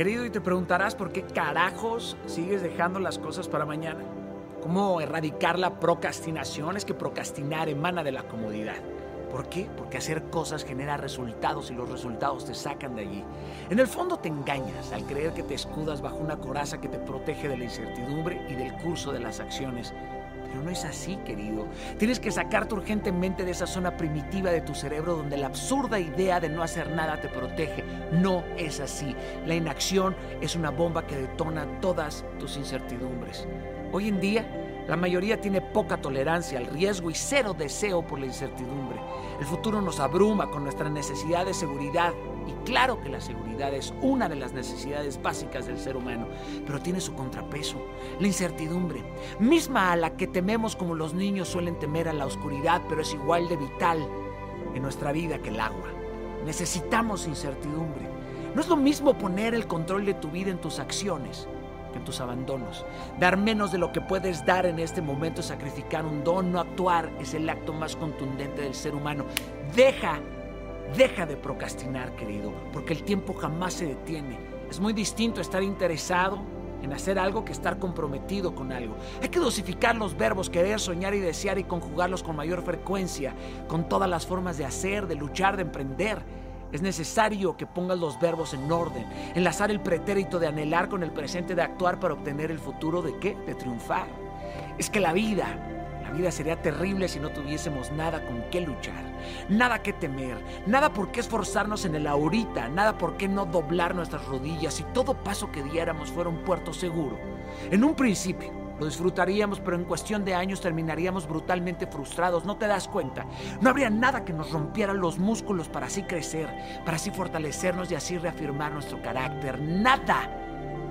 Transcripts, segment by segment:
Querido, y te preguntarás por qué carajos sigues dejando las cosas para mañana. ¿Cómo erradicar la procrastinación? Es que procrastinar emana de la comodidad. ¿Por qué? Porque hacer cosas genera resultados y los resultados te sacan de allí. En el fondo te engañas al creer que te escudas bajo una coraza que te protege de la incertidumbre y del curso de las acciones. Pero no es así, querido. Tienes que sacarte urgentemente de esa zona primitiva de tu cerebro donde la absurda idea de no hacer nada te protege. No es así. La inacción es una bomba que detona todas tus incertidumbres. Hoy en día, la mayoría tiene poca tolerancia al riesgo y cero deseo por la incertidumbre. El futuro nos abruma con nuestra necesidad de seguridad y claro que la seguridad es una de las necesidades básicas del ser humano, pero tiene su contrapeso, la incertidumbre, misma a la que tememos como los niños suelen temer a la oscuridad, pero es igual de vital en nuestra vida que el agua. Necesitamos incertidumbre. No es lo mismo poner el control de tu vida en tus acciones en tus abandonos. Dar menos de lo que puedes dar en este momento, sacrificar un don, no actuar, es el acto más contundente del ser humano. Deja, deja de procrastinar, querido, porque el tiempo jamás se detiene. Es muy distinto estar interesado en hacer algo que estar comprometido con algo. Hay que dosificar los verbos, querer, soñar y desear y conjugarlos con mayor frecuencia, con todas las formas de hacer, de luchar, de emprender. Es necesario que pongas los verbos en orden, enlazar el pretérito de anhelar con el presente de actuar para obtener el futuro de qué? De triunfar. Es que la vida, la vida sería terrible si no tuviésemos nada con qué luchar, nada que temer, nada por qué esforzarnos en el ahorita, nada por qué no doblar nuestras rodillas si todo paso que diéramos fuera un puerto seguro. En un principio, lo disfrutaríamos, pero en cuestión de años terminaríamos brutalmente frustrados. ¿No te das cuenta? No habría nada que nos rompiera los músculos para así crecer, para así fortalecernos y así reafirmar nuestro carácter. Nada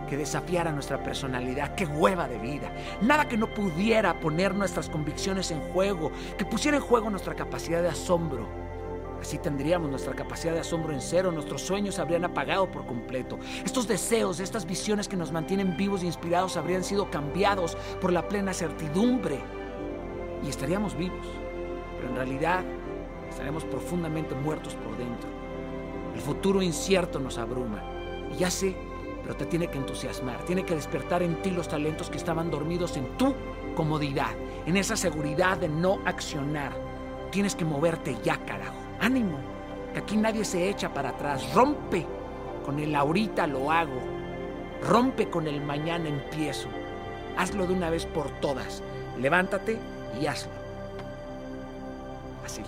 que desafiara nuestra personalidad, qué hueva de vida. Nada que no pudiera poner nuestras convicciones en juego, que pusiera en juego nuestra capacidad de asombro. Así tendríamos nuestra capacidad de asombro en cero, nuestros sueños habrían apagado por completo. Estos deseos, estas visiones que nos mantienen vivos e inspirados habrían sido cambiados por la plena certidumbre. Y estaríamos vivos, pero en realidad estaremos profundamente muertos por dentro. El futuro incierto nos abruma. Y ya sé, pero te tiene que entusiasmar, tiene que despertar en ti los talentos que estaban dormidos en tu comodidad, en esa seguridad de no accionar. Tienes que moverte ya, carajo. Ánimo, que aquí nadie se echa para atrás. Rompe con el ahorita lo hago. Rompe con el mañana empiezo. Hazlo de una vez por todas. Levántate y hazlo. Así.